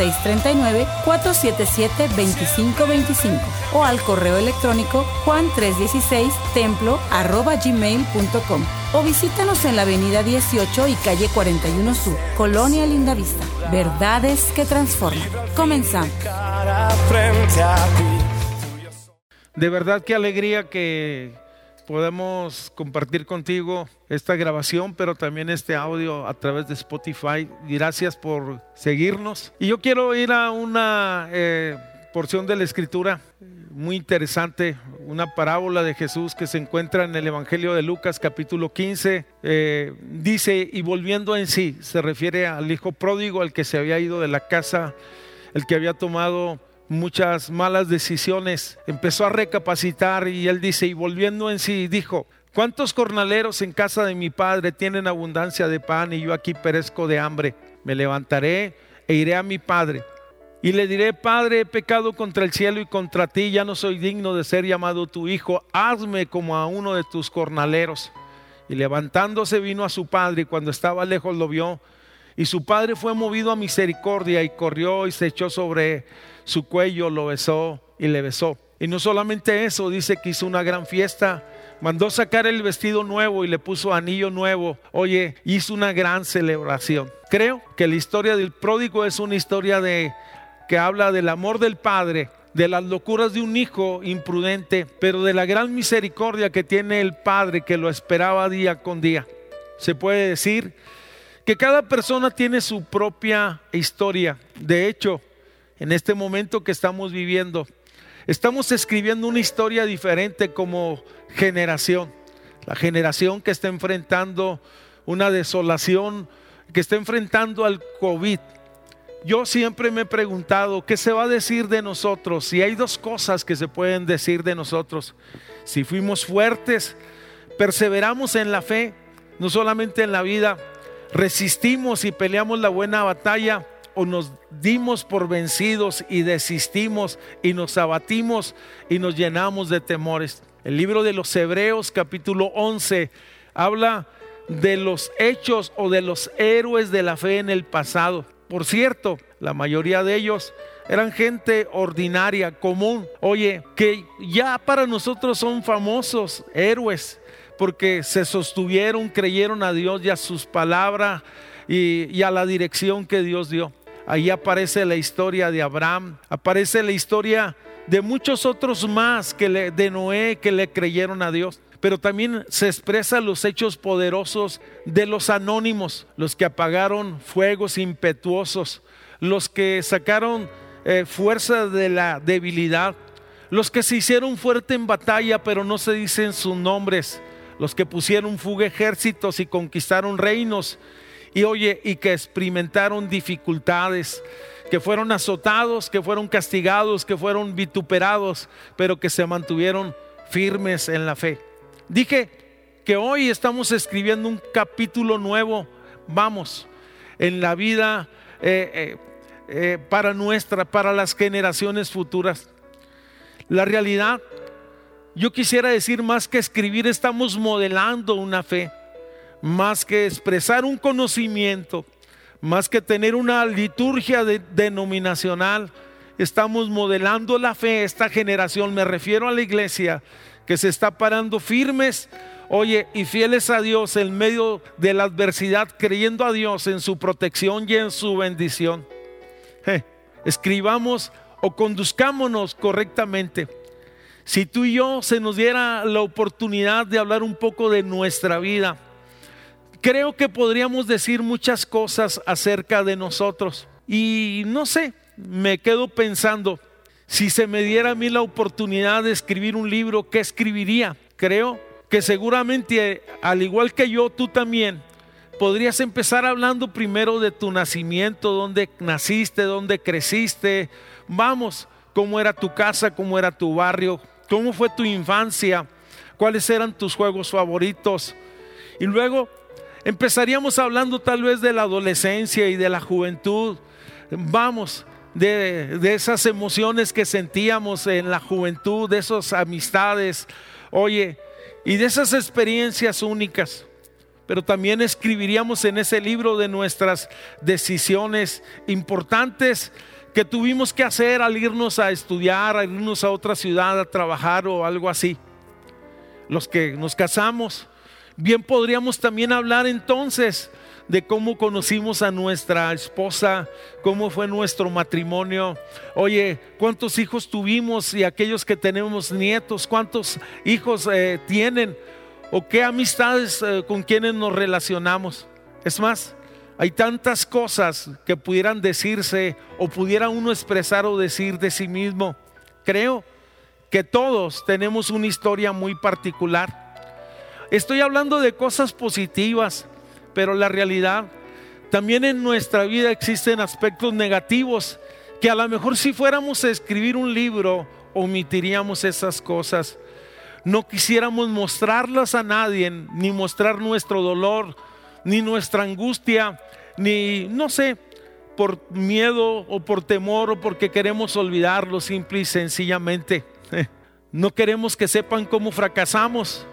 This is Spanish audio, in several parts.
639-477-2525 o al correo electrónico juan316templo.gmail.com o visítanos en la avenida 18 y calle 41 Sur, Colonia Lindavista. Verdades que transforman. Comenzamos. De verdad qué alegría que podemos compartir contigo esta grabación, pero también este audio a través de Spotify. Gracias por seguirnos. Y yo quiero ir a una eh, porción de la escritura muy interesante, una parábola de Jesús que se encuentra en el Evangelio de Lucas capítulo 15. Eh, dice, y volviendo en sí, se refiere al hijo pródigo, al que se había ido de la casa, el que había tomado muchas malas decisiones, empezó a recapacitar y él dice, y volviendo en sí, dijo, ¿cuántos jornaleros en casa de mi padre tienen abundancia de pan y yo aquí perezco de hambre? Me levantaré e iré a mi padre. Y le diré, Padre, he pecado contra el cielo y contra ti, ya no soy digno de ser llamado tu hijo, hazme como a uno de tus jornaleros. Y levantándose vino a su padre y cuando estaba lejos lo vio. Y su padre fue movido a misericordia y corrió y se echó sobre su cuello, lo besó y le besó. Y no solamente eso, dice que hizo una gran fiesta, mandó sacar el vestido nuevo y le puso anillo nuevo. Oye, hizo una gran celebración. Creo que la historia del pródigo es una historia de que habla del amor del padre, de las locuras de un hijo imprudente, pero de la gran misericordia que tiene el padre que lo esperaba día con día. Se puede decir que cada persona tiene su propia historia. De hecho, en este momento que estamos viviendo. Estamos escribiendo una historia diferente como generación. La generación que está enfrentando una desolación, que está enfrentando al COVID. Yo siempre me he preguntado, ¿qué se va a decir de nosotros? Y hay dos cosas que se pueden decir de nosotros. Si fuimos fuertes, perseveramos en la fe, no solamente en la vida, resistimos y peleamos la buena batalla, o nos dimos por vencidos y desistimos y nos abatimos y nos llenamos de temores. El libro de los Hebreos capítulo 11 habla de los hechos o de los héroes de la fe en el pasado. Por cierto, la mayoría de ellos eran gente ordinaria, común. Oye, que ya para nosotros son famosos héroes porque se sostuvieron, creyeron a Dios y a sus palabras y, a la dirección que Dios dio. Ahí aparece la historia de Abraham, aparece la historia de muchos otros más que le, de Noé que le creyeron a Dios. Pero también se expresan los hechos poderosos de los anónimos, los que apagaron fuegos impetuosos, los que sacaron eh, fuerza de la debilidad, los que se hicieron fuerte en batalla pero no se dicen sus nombres, los que pusieron fuga ejércitos y conquistaron reinos y oye, y que experimentaron dificultades, que fueron azotados, que fueron castigados, que fueron vituperados, pero que se mantuvieron firmes en la fe. Dije que hoy estamos escribiendo un capítulo nuevo, vamos, en la vida eh, eh, eh, para nuestra, para las generaciones futuras. La realidad, yo quisiera decir más que escribir, estamos modelando una fe más que expresar un conocimiento, más que tener una liturgia denominacional, estamos modelando la fe esta generación. Me refiero a la iglesia que se está parando firmes, oye, y fieles a Dios en medio de la adversidad, creyendo a Dios en su protección y en su bendición. escribamos o conduzcámonos correctamente. Si tú y yo se nos diera la oportunidad de hablar un poco de nuestra vida, creo que podríamos decir muchas cosas acerca de nosotros. Y no sé, me quedo pensando, si se me diera a mí la oportunidad de escribir un libro, ¿qué escribiría? Creo que seguramente, al igual que yo, tú también, podrías empezar hablando primero de tu nacimiento, dónde naciste, dónde creciste. Vamos, cómo era tu casa, cómo era tu barrio, cómo fue tu infancia, cuáles eran tus juegos favoritos. Y luego Empezaríamos hablando tal vez de la adolescencia y de la juventud. Vamos, de, esas emociones que sentíamos en la juventud, de esas amistades, oye, y de esas experiencias únicas. Pero también escribiríamos en ese libro de nuestras decisiones importantes que tuvimos que hacer al irnos a estudiar, al irnos a otra ciudad a trabajar o algo así. Los que nos casamos, bien podríamos también hablar entonces de cómo conocimos a nuestra esposa, cómo fue nuestro matrimonio. Oye, ¿cuántos hijos tuvimos y aquellos que tenemos nietos, cuántos hijos eh, tienen? ¿O qué amistades eh, con quienes nos relacionamos? Es más, hay tantas cosas que pudieran decirse o pudiera uno expresar o decir de sí mismo. Creo que todos tenemos una historia muy particular. Estoy hablando de cosas positivas, pero la realidad, también en nuestra vida existen aspectos negativos que a lo mejor si fuéramos a escribir un libro, omitiríamos esas cosas. No quisiéramos mostrarlas a nadie, ni mostrar nuestro dolor, ni nuestra angustia, ni, no sé, por miedo o por temor o porque queremos olvidarlo simple y sencillamente. No queremos que sepan cómo fracasamos.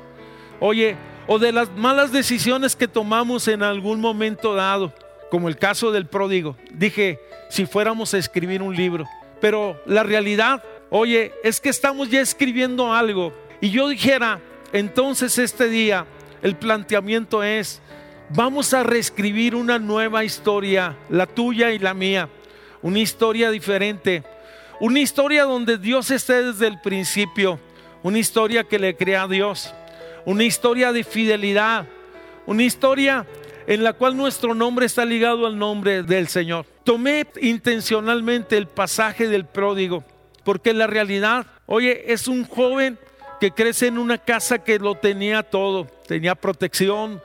Oye, o de las malas decisiones que tomamos en algún momento dado, como el caso del pródigo. Dije, si fuéramos a escribir un libro, pero la realidad, oye, es que estamos ya escribiendo algo. Y yo dijera, entonces este día el planteamiento es, vamos a reescribir una nueva historia, la tuya y la mía, una historia diferente, una historia donde Dios esté desde el principio, una historia que le crea a Dios. Una historia de fidelidad, una historia en la cual nuestro nombre está ligado al nombre del Señor. Tomé intencionalmente el pasaje del pródigo, porque la realidad, oye, es un joven que crece en una casa que lo tenía todo, tenía protección,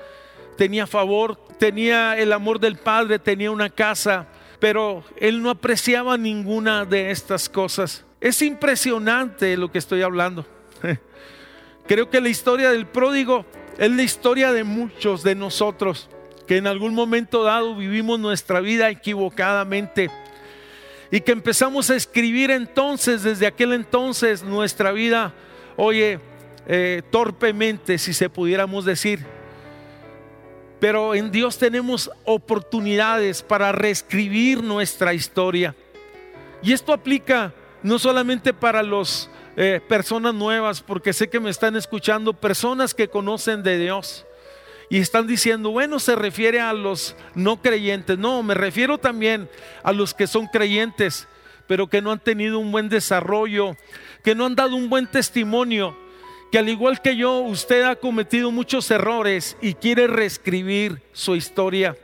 tenía favor, tenía el amor del Padre, tenía una casa, pero él no apreciaba ninguna de estas cosas. Es impresionante lo que estoy hablando. Creo que la historia del pródigo es la historia de muchos de nosotros que en algún momento dado vivimos nuestra vida equivocadamente y que empezamos a escribir entonces, desde aquel entonces, nuestra vida, oye, eh, torpemente, si se pudiéramos decir. Pero en Dios tenemos oportunidades para reescribir nuestra historia. Y esto aplica no solamente para los eh, personas nuevas, porque sé que me están escuchando personas que conocen de Dios y están diciendo, bueno, se refiere a los no creyentes. No, me refiero también a los que son creyentes, pero que no han tenido un buen desarrollo, que no han dado un buen testimonio, que al igual que yo, usted ha cometido muchos errores y quiere reescribir su historia.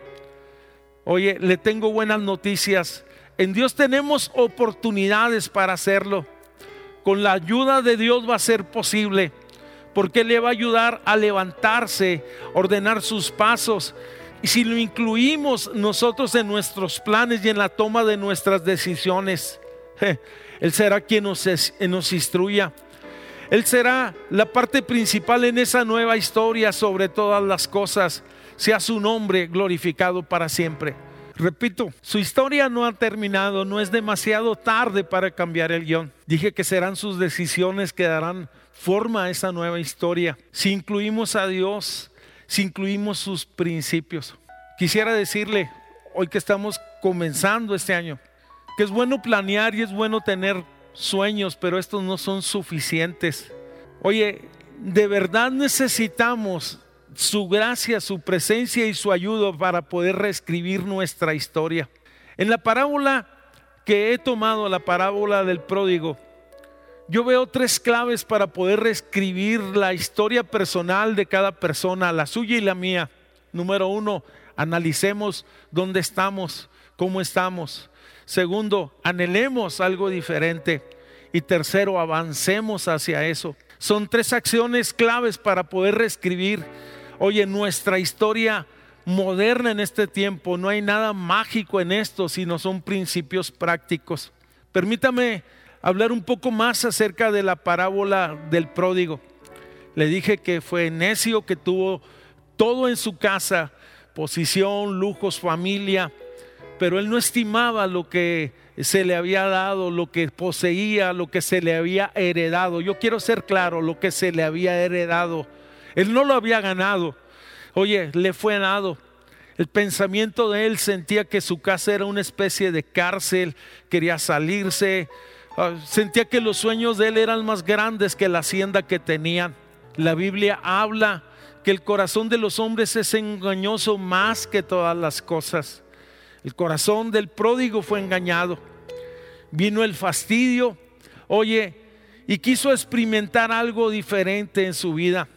Oye, le tengo buenas noticias. En Dios tenemos oportunidades para hacerlo con la ayuda de Dios va a ser posible, porque le va a ayudar a levantarse, ordenar sus pasos. Y si lo incluimos nosotros en nuestros planes y en la toma de nuestras decisiones, Él será quien nos, nos instruya. Él será la parte principal en esa nueva historia sobre todas las cosas. Sea su nombre glorificado para siempre. Repito, su historia no ha terminado, no es demasiado tarde para cambiar el guion. Dije que serán sus decisiones que darán forma a esa nueva historia. Si incluimos a Dios, si incluimos sus principios. Quisiera decirle, hoy que estamos comenzando este año, que es bueno planear y es bueno tener sueños, pero estos no son suficientes. Oye, de verdad necesitamos su gracia, su presencia y su ayuda para poder reescribir nuestra historia. En la parábola que he tomado, la parábola del pródigo, yo veo tres claves para poder reescribir la historia personal de cada persona, la suya y la mía. Número uno, analicemos dónde estamos, cómo estamos. Segundo, anhelemos algo diferente. Y tercero, avancemos hacia eso. Son tres acciones claves para poder reescribir Oye, nuestra historia moderna en este tiempo, no hay nada mágico en esto, sino son principios prácticos. Permítame hablar un poco más acerca de la parábola del pródigo. Le dije que fue necio, que tuvo todo en su casa, posición, lujos, familia, pero él no estimaba lo que se le había dado, lo que poseía, lo que se le había heredado. Yo quiero ser claro, lo que se le había heredado. Él no lo había ganado. Oye, le fue dado. El pensamiento de él sentía que su casa era una especie de cárcel, quería salirse, ah, sentía que los sueños de él eran más grandes que la hacienda que tenían. La Biblia habla que el corazón de los hombres es engañoso más que todas las cosas. El corazón del pródigo fue engañado. Vino el fastidio, oye, y quiso experimentar algo diferente en su vida.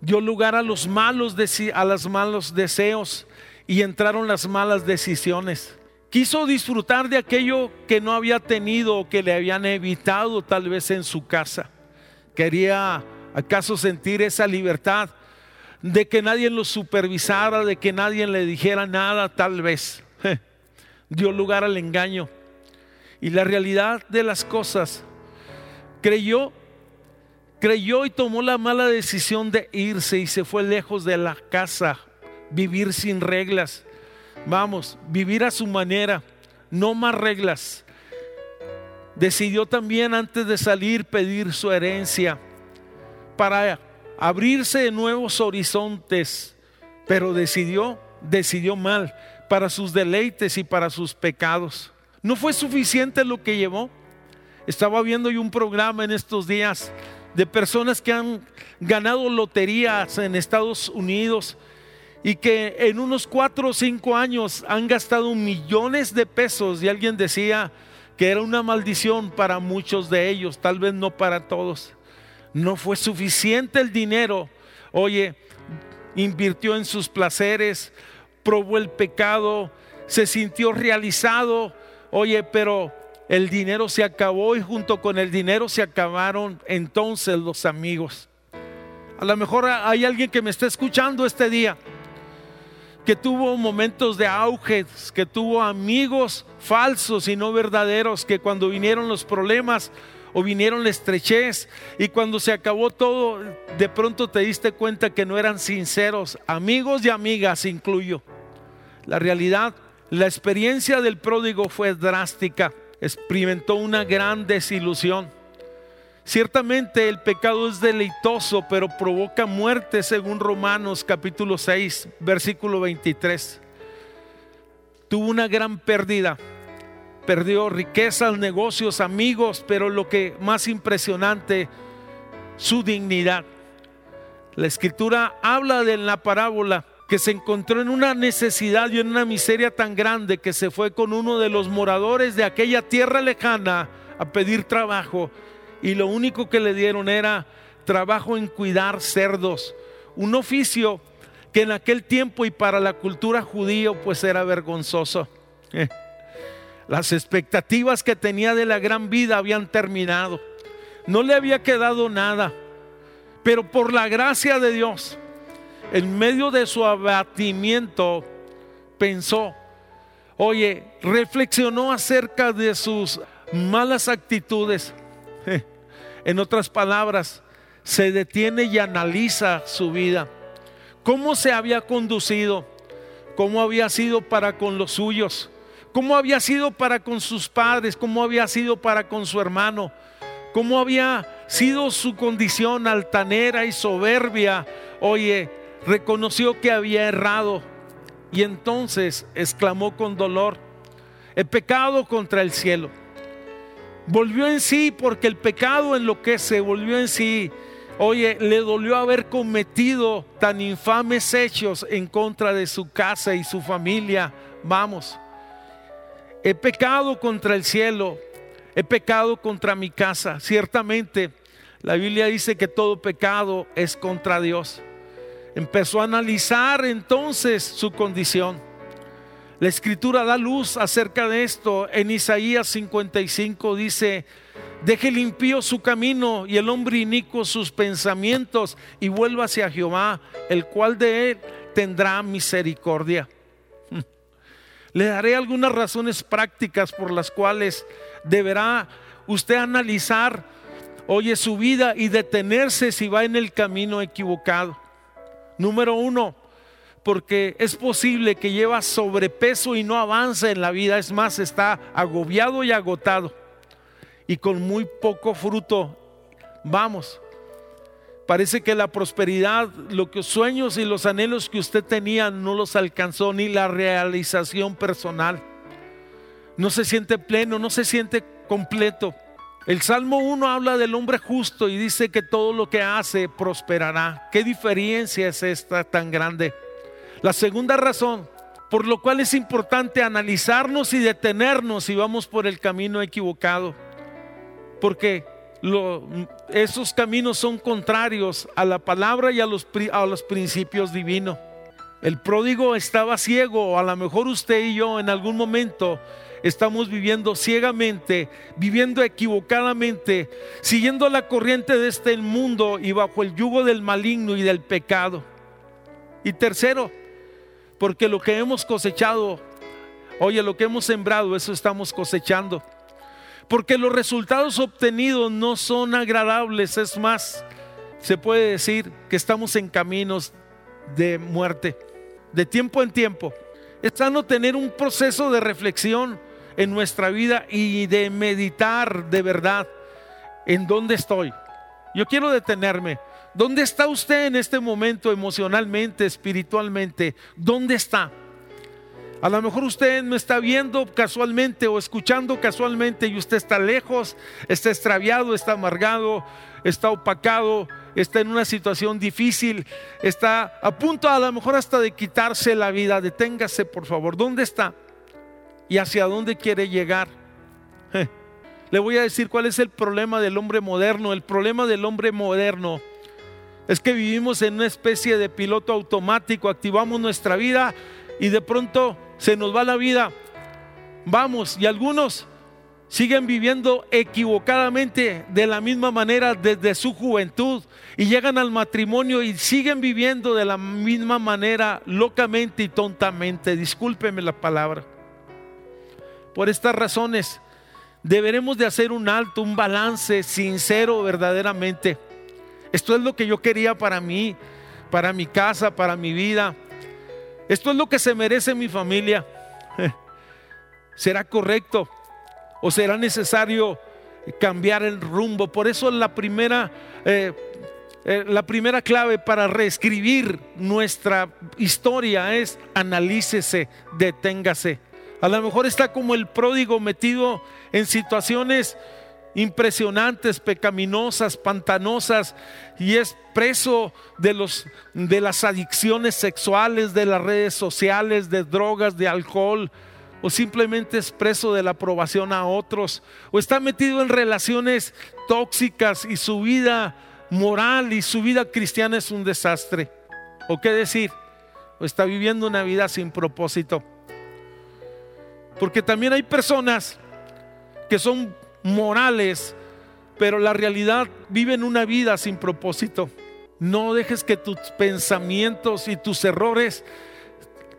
Dio lugar a los malos, a los malos deseos y entraron las malas decisiones. Quiso disfrutar de aquello que no había tenido o que le habían evitado tal vez en su casa. Quería acaso sentir esa libertad de que nadie lo supervisara, de que nadie le dijera nada, tal vez. Dio lugar al engaño. Y la realidad de las cosas, creyó, creyó y tomó la mala decisión de irse y se fue lejos de la casa vivir sin reglas. Vamos, vivir a su manera, no más reglas. Decidió también antes de salir pedir su herencia para abrirse de nuevos horizontes, pero decidió, decidió mal para sus deleites y para sus pecados. No fue suficiente lo que llevó. Estaba viendo yo un programa en estos días de personas que han ganado loterías en Estados Unidos y que en unos cuatro o cinco años han gastado millones de pesos y alguien decía que era una maldición para muchos de ellos, tal vez no para todos. No fue suficiente el dinero. Oye, invirtió en sus placeres, probó el pecado, se sintió realizado. Oye, pero el dinero se acabó y junto con el dinero se acabaron entonces los amigos. A lo mejor hay alguien que me está escuchando este día que tuvo momentos de auge, que tuvo amigos falsos y no verdaderos, que cuando vinieron los problemas o vinieron la estrechez y cuando se acabó todo, de pronto te diste cuenta que no eran sinceros, amigos y amigas incluyo. La realidad, la experiencia del pródigo fue drástica, experimentó una gran desilusión Ciertamente el pecado es deleitoso, pero provoca muerte según Romanos capítulo 6, versículo 23. Tuvo una gran pérdida. Perdió riquezas, negocios, amigos, pero lo que más impresionante, su dignidad. La escritura habla de la parábola que se encontró en una necesidad y en una miseria tan grande que se fue con uno de los moradores de aquella tierra lejana a pedir trabajo y lo único que le dieron era trabajo en cuidar cerdos, un oficio que en aquel tiempo y para la cultura judía pues era vergonzoso. Las expectativas que tenía de la gran vida habían terminado. No le había quedado nada. Pero por la gracia de Dios, en medio de su abatimiento, pensó, oye, reflexionó acerca de sus malas actitudes. En otras palabras, se detiene y analiza su vida. ¿Cómo se había conducido? ¿Cómo había sido para con los suyos? ¿Cómo había sido para con sus padres? ¿Cómo había sido para con su hermano? ¿Cómo había sido su condición altanera y soberbia? Oye, reconoció que había errado y entonces exclamó con dolor, he pecado contra el cielo volvió en sí porque el pecado en lo que se volvió en sí. Oye, le dolió haber cometido tan infames hechos en contra de su casa y su familia. Vamos, he pecado contra el cielo, he pecado contra mi casa. Ciertamente, la Biblia dice que todo pecado es contra Dios. Empezó a analizar entonces su condición. La escritura da luz acerca de esto. En Isaías 55 dice, deje el impío su camino y el hombre inicuo sus pensamientos y vuelva hacia Jehová, el cual de él tendrá misericordia. Le daré algunas razones prácticas por las cuales deberá usted analizar, oye, su vida y detenerse si va en el camino equivocado. Número uno, porque es posible que lleva sobrepeso y no avanza en la vida, es más, está agobiado y agotado y con muy poco fruto. Vamos, parece que la prosperidad, los sueños y los anhelos que usted tenía no los alcanzó, ni la realización personal. No se siente pleno, no se siente completo. El Salmo 1 habla del hombre justo y dice que todo lo que hace prosperará. ¿Qué diferencia es esta tan grande? La segunda razón por lo cual es importante analizarnos y detenernos si vamos por el camino equivocado. Porque esos caminos son contrarios a la palabra y a los, a los principios divinos. El pródigo estaba ciego, a lo mejor usted y yo en algún momento estamos viviendo ciegamente, viviendo equivocadamente, siguiendo la corriente de este mundo y bajo el yugo del maligno y del pecado. Y tercero, porque lo que hemos cosechado, oye, lo que hemos sembrado, eso estamos cosechando. Porque los resultados obtenidos no son agradables, es más, se puede decir que estamos en caminos de muerte, de tiempo en tiempo. Es sano tener un proceso de reflexión en nuestra vida y de meditar de verdad en dónde estoy. Yo quiero detenerme. ¿Dónde está usted en este momento emocionalmente, espiritualmente? ¿Dónde está? A lo mejor usted me está viendo casualmente o escuchando casualmente y usted está lejos, está extraviado, está amargado, está opacado, está en una situación difícil, está a punto a lo mejor hasta de quitarse la vida. Deténgase, por favor. ¿Dónde está? ¿Y hacia dónde quiere llegar? Le voy a decir cuál es el problema del hombre moderno. El problema del hombre moderno es que vivimos en una especie de piloto automático, activamos nuestra vida y de pronto se nos va la vida. Vamos, y algunos siguen viviendo equivocadamente de la misma manera desde su juventud y llegan al matrimonio y siguen viviendo de la misma manera locamente y tontamente. Discúlpeme la palabra. Por estas razones deberemos de hacer un alto, un balance sincero verdaderamente esto es lo que yo quería para mí, para mi casa, para mi vida. Esto es lo que se merece mi familia. ¿Será correcto o será necesario cambiar el rumbo? Por eso la primera, eh, eh, la primera clave para reescribir nuestra historia es analícese, deténgase. A lo mejor está como el pródigo metido en situaciones impresionantes, pecaminosas, pantanosas, y es preso de, los, de las adicciones sexuales, de las redes sociales, de drogas, de alcohol, o simplemente es preso de la aprobación a otros, o está metido en relaciones tóxicas y su vida moral y su vida cristiana es un desastre. ¿O qué decir? O está viviendo una vida sin propósito. Porque también hay personas que son morales, pero la realidad viven una vida sin propósito. No dejes que tus pensamientos y tus errores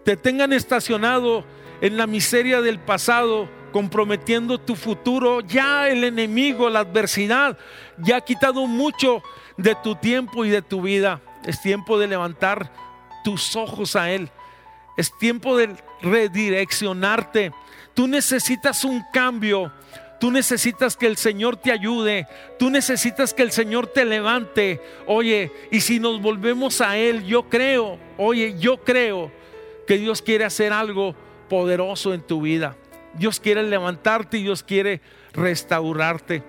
te tengan estacionado en la miseria del pasado, comprometiendo tu futuro. Ya el enemigo, la adversidad, ya ha quitado mucho de tu tiempo y de tu vida. Es tiempo de levantar tus ojos a Él. Es tiempo de redireccionarte. Tú necesitas un cambio Tú necesitas que el Señor te ayude. Tú necesitas que el Señor te levante. Oye, y si nos volvemos a Él, yo creo, oye, yo creo que Dios quiere hacer algo poderoso en tu vida. Dios quiere levantarte y Dios quiere restaurarte.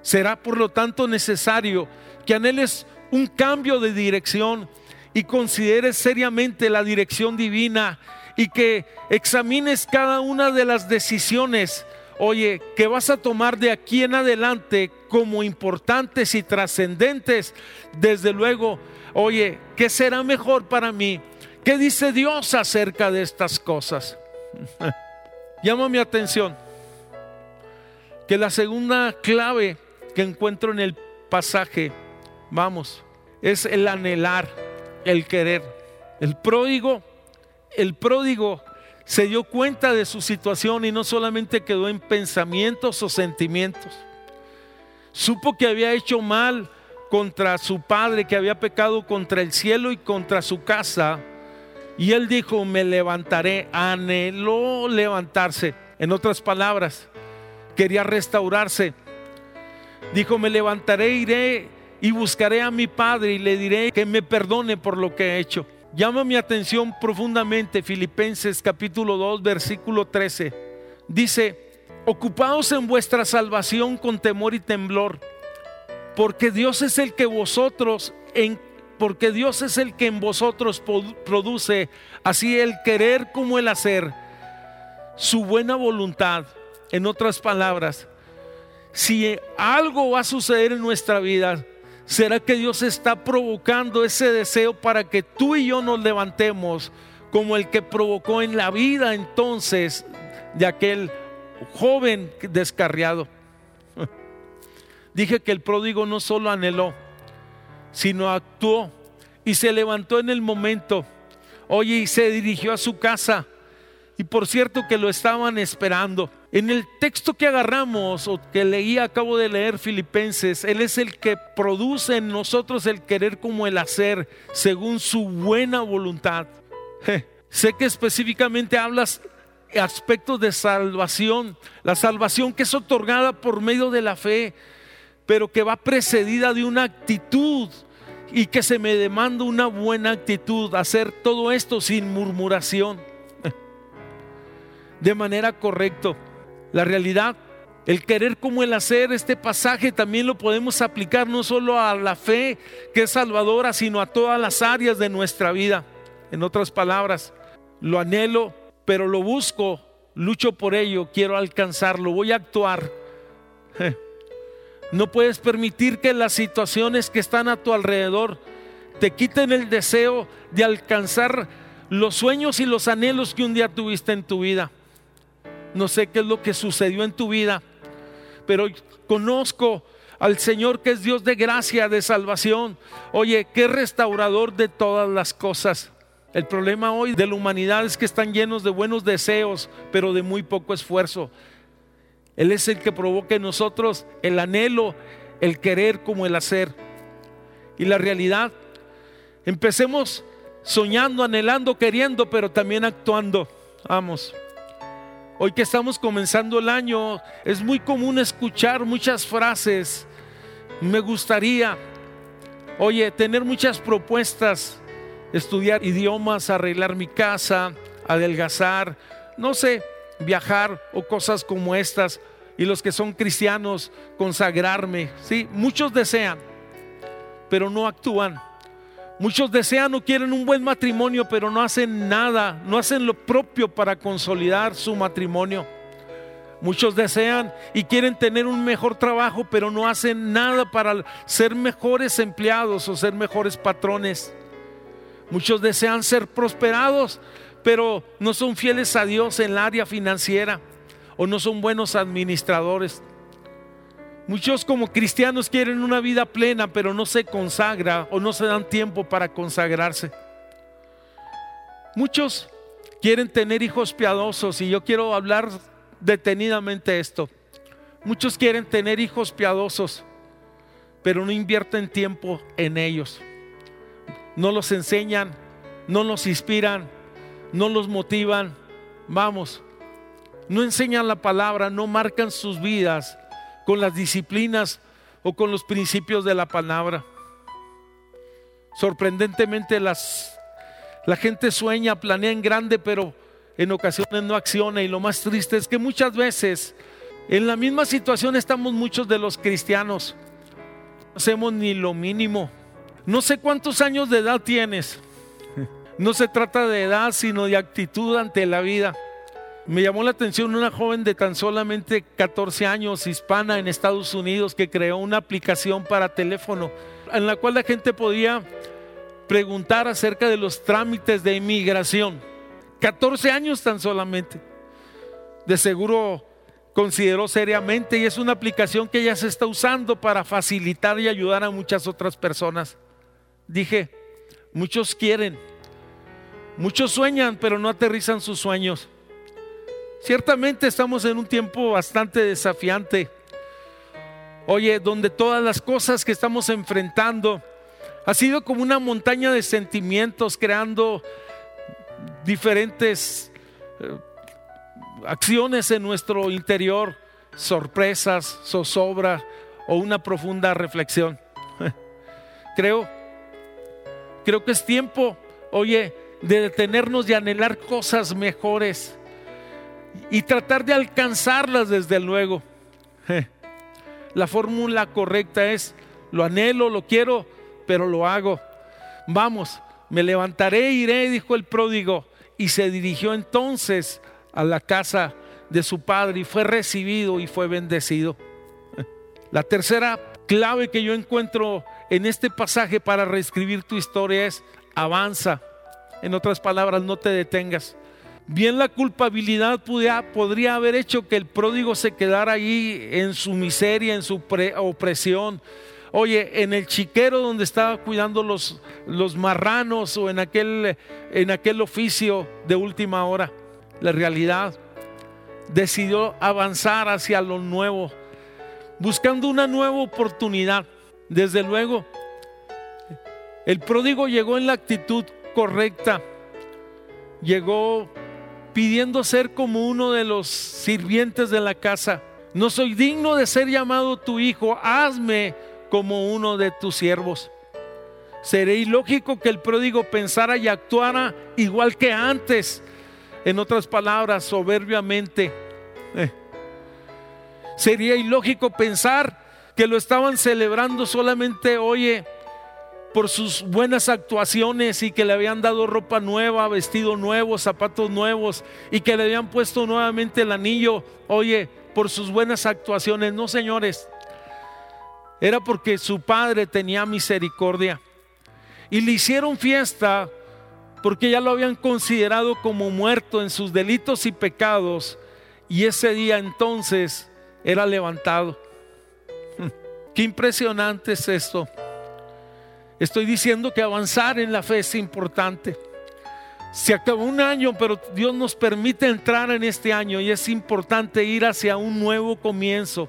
Será por lo tanto necesario que anheles un cambio de dirección y consideres seriamente la dirección divina y que examines cada una de las decisiones oye, que vas a tomar de aquí en adelante como importantes y trascendentes, desde luego, oye, ¿qué será mejor para mí? ¿Qué dice Dios acerca de estas cosas? Llama mi atención que la segunda clave que encuentro en el pasaje, vamos, es el anhelar, el querer. El pródigo, el pródigo se dio cuenta de su situación y no solamente quedó en pensamientos o sentimientos. Supo que había hecho mal contra su padre, que había pecado contra el cielo y contra su casa, Y él dijo, me levantaré, anheló levantarse. En otras palabras, quería restaurarse. Dijo, me levantaré, iré y buscaré a mi padre y le diré que me perdone por lo que he hecho. Llama mi atención profundamente Filipenses capítulo 2 versículo 13. Dice, ocupaos en vuestra salvación con temor y temblor, porque Dios es el que vosotros en porque Dios es el que en vosotros produce así el querer como el hacer, su buena voluntad. En otras palabras, si algo va a suceder en nuestra vida, será que Dios está provocando ese deseo para que tú y yo nos levantemos como el que provocó en la vida entonces de aquel joven descarriado. Dije que el pródigo no solo anheló, sino actuó y se levantó en el momento. Oye, y se dirigió a su casa. Y por cierto que lo estaban esperando. En el texto que agarramos o que leí, acabo de leer Filipenses, Él es el que produce en nosotros el querer como el hacer, según su buena voluntad. sé que específicamente hablas aspectos de salvación, la salvación que es otorgada por medio de la fe, pero que va precedida de una actitud y que se me demanda una buena actitud, hacer todo esto sin murmuración, de manera correcta. La realidad, el querer como el hacer, este pasaje también lo podemos aplicar no solo a la fe que es salvadora, sino a todas las áreas de nuestra vida. En otras palabras, lo anhelo, pero lo busco, lucho por ello, quiero alcanzarlo, voy a actuar. No puedes permitir que las situaciones que están a tu alrededor te quiten el deseo de alcanzar los sueños y los anhelos que un día tuviste en tu vida. No sé qué es lo que sucedió en tu vida, pero conozco al Señor que es Dios de gracia, de salvación. Oye, qué restaurador de todas las cosas. El problema hoy de la humanidad es que están llenos de buenos deseos, pero de muy poco esfuerzo. Él es el que provoca en nosotros el anhelo, el querer como el hacer. Y la realidad, empecemos soñando, anhelando, queriendo, pero también actuando. Vamos. Hoy que estamos comenzando el año, es muy común escuchar muchas frases. Me gustaría, oye, tener muchas propuestas, estudiar idiomas, arreglar mi casa, adelgazar, no sé, viajar o cosas como estas. Y los que son cristianos, consagrarme. Sí, muchos desean, pero no actúan. Muchos desean o quieren un buen matrimonio, pero no hacen nada, no hacen lo propio para consolidar su matrimonio. Muchos desean y quieren tener un mejor trabajo, pero no hacen nada para ser mejores empleados o ser mejores patrones. Muchos desean ser prosperados, pero no son fieles a Dios en el área financiera o no son buenos administradores. Muchos como cristianos quieren una vida plena, pero no se consagra o no se dan tiempo para consagrarse. Muchos quieren tener hijos piadosos y yo quiero hablar detenidamente esto. Muchos quieren tener hijos piadosos, pero no invierten tiempo en ellos. No los enseñan, no los inspiran, no los motivan. Vamos, no enseñan la palabra, no marcan sus vidas con las disciplinas o con los principios de la palabra. Sorprendentemente las, la gente sueña, planea en grande, pero en ocasiones no acciona. Y lo más triste es que muchas veces en la misma situación estamos muchos de los cristianos. No hacemos ni lo mínimo. No sé cuántos años de edad tienes. No se trata de edad, sino de actitud ante la vida. Me llamó la atención una joven de tan solamente 14 años, hispana en Estados Unidos, que creó una aplicación para teléfono en la cual la gente podía preguntar acerca de los trámites de inmigración. 14 años tan solamente. De seguro consideró seriamente y es una aplicación que ella se está usando para facilitar y ayudar a muchas otras personas. Dije, muchos quieren, Muchos sueñan, pero no aterrizan sus sueños. Ciertamente estamos en un tiempo bastante desafiante. Oye, donde todas las cosas que estamos enfrentando ha sido como una montaña de sentimientos creando diferentes eh, acciones en nuestro interior, sorpresas, zozobra o una profunda reflexión. Creo, creo que es tiempo, oye, de detenernos y anhelar cosas mejores y tratar de alcanzarlas desde luego. La fórmula correcta es, lo anhelo, lo quiero, pero lo hago. Vamos, me levantaré, iré, dijo el pródigo, y se dirigió entonces a la casa de su padre y fue recibido y fue bendecido. La tercera clave que yo encuentro en este pasaje para reescribir tu historia es avanza. En otras palabras, no te detengas. Bien la culpabilidad podría, haber hecho que el pródigo se quedara ahí en su miseria, en su opresión. Oye, en el chiquero donde estaba cuidando los, los marranos o en aquel, en aquel oficio de última hora. La realidad decidió avanzar hacia lo nuevo, buscando una nueva oportunidad. Desde luego, el pródigo llegó en la actitud correcta. Llegó pidiendo ser como uno de los sirvientes de la casa. No soy digno de ser llamado tu hijo, hazme como uno de tus siervos. Sería ilógico que el pródigo pensara y actuara igual que antes. En otras palabras, soberbiamente. Eh. Sería ilógico pensar que lo estaban celebrando solamente, oye, por sus buenas actuaciones y que le habían dado ropa nueva, vestido nuevo, zapatos nuevos y que le habían puesto nuevamente el anillo, oye, por sus buenas actuaciones. No, señores, era porque su padre tenía misericordia y le hicieron fiesta porque ya lo habían considerado como muerto en sus delitos y pecados y ese día entonces era levantado. Qué impresionante es esto. Estoy diciendo que avanzar en la fe es importante. Se acabó un año, pero Dios nos permite entrar en este año y es importante ir hacia un nuevo comienzo.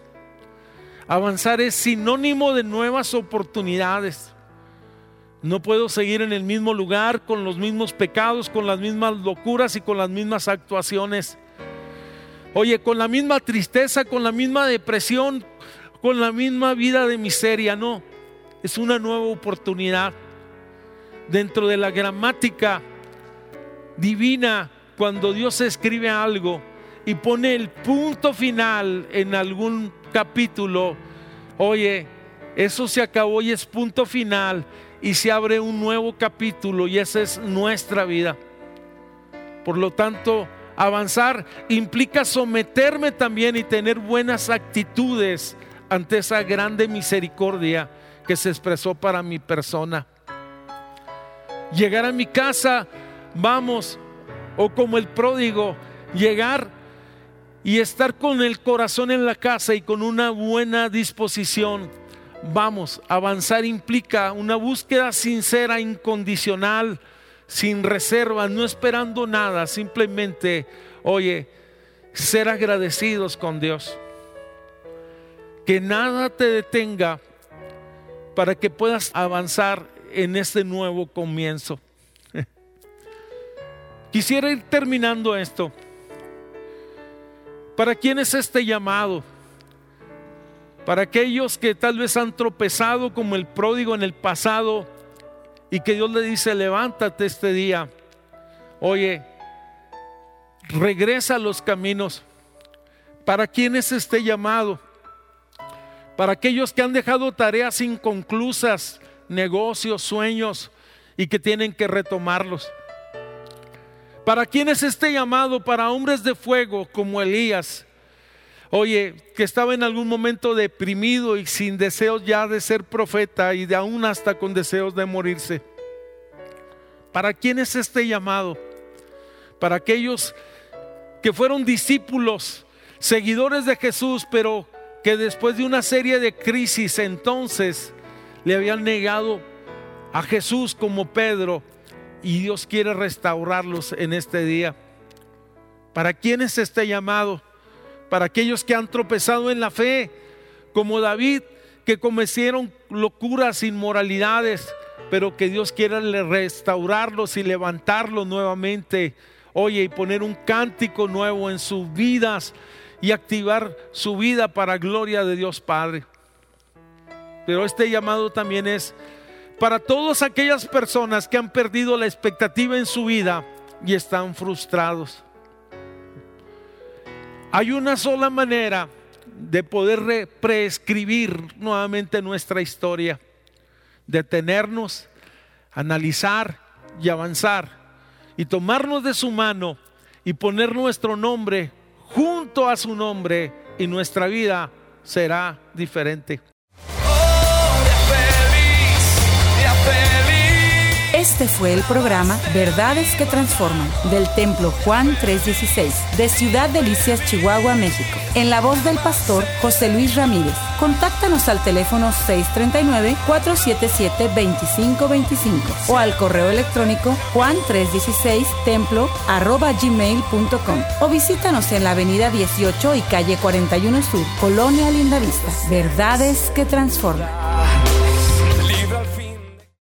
Avanzar es sinónimo de nuevas oportunidades. No puedo seguir en el mismo lugar con los mismos pecados, con las mismas locuras y con las mismas actuaciones. Oye, con la misma tristeza, con la misma depresión, con la misma vida de miseria, no es una nueva oportunidad. Dentro de la gramática divina, cuando Dios escribe algo y pone el punto final en algún capítulo, oye, eso se acabó y es punto final y se abre un nuevo capítulo y esa es nuestra vida. Por lo tanto, avanzar implica someterme también y tener buenas actitudes ante esa grande misericordia que se expresó para mi persona. Llegar a mi casa, vamos, o como el pródigo, llegar y estar con el corazón en la casa y con una buena disposición. Vamos, avanzar implica una búsqueda sincera, incondicional, sin reservas, no esperando nada, simplemente, oye, ser agradecidos con Dios. Que nada te detenga para que puedas avanzar en este nuevo comienzo. Quisiera ir terminando esto. ¿Para quién es este llamado? Para aquellos que tal vez han tropezado como el pródigo en el pasado y que Dios le dice, levántate este día. Oye, regresa a los caminos. ¿Para quién es este llamado? Para aquellos que han dejado tareas inconclusas, negocios, sueños y que tienen que retomarlos. Para quienes este llamado, para hombres de fuego como Elías, oye, que estaba en algún momento deprimido y sin deseos ya de ser profeta y de aún hasta con deseos de morirse. ¿Para quién es este llamado? Para aquellos que fueron discípulos, seguidores de Jesús, pero que después de una serie de crisis entonces le habían negado a Jesús como Pedro y Dios quiere restaurarlos en este día. ¿Para quién es este llamado? Para aquellos que han tropezado en la fe, como David, que cometieron locuras, inmoralidades, pero que Dios quiera restaurarlos y levantarlos nuevamente. Oye, y poner un cántico nuevo en sus vidas y activar su vida para gloria de Dios Padre. Pero este llamado también es para todas aquellas personas que han perdido la expectativa en su vida y están frustrados. Hay una sola manera de poder preescribir nuevamente nuestra historia, detenernos, analizar y avanzar y tomarnos de su mano y poner nuestro nombre junto a su nombre y nuestra vida será diferente. Este fue el programa Verdades que Transforman del Templo Juan 316 de Ciudad Delicias, Chihuahua, México. En la voz del pastor José Luis Ramírez. Contáctanos al teléfono 639-477-2525 o al correo electrónico juan316 templo arroba gmail.com o visítanos en la avenida 18 y calle 41 Sur, Colonia Lindavista. Verdades que Transforman.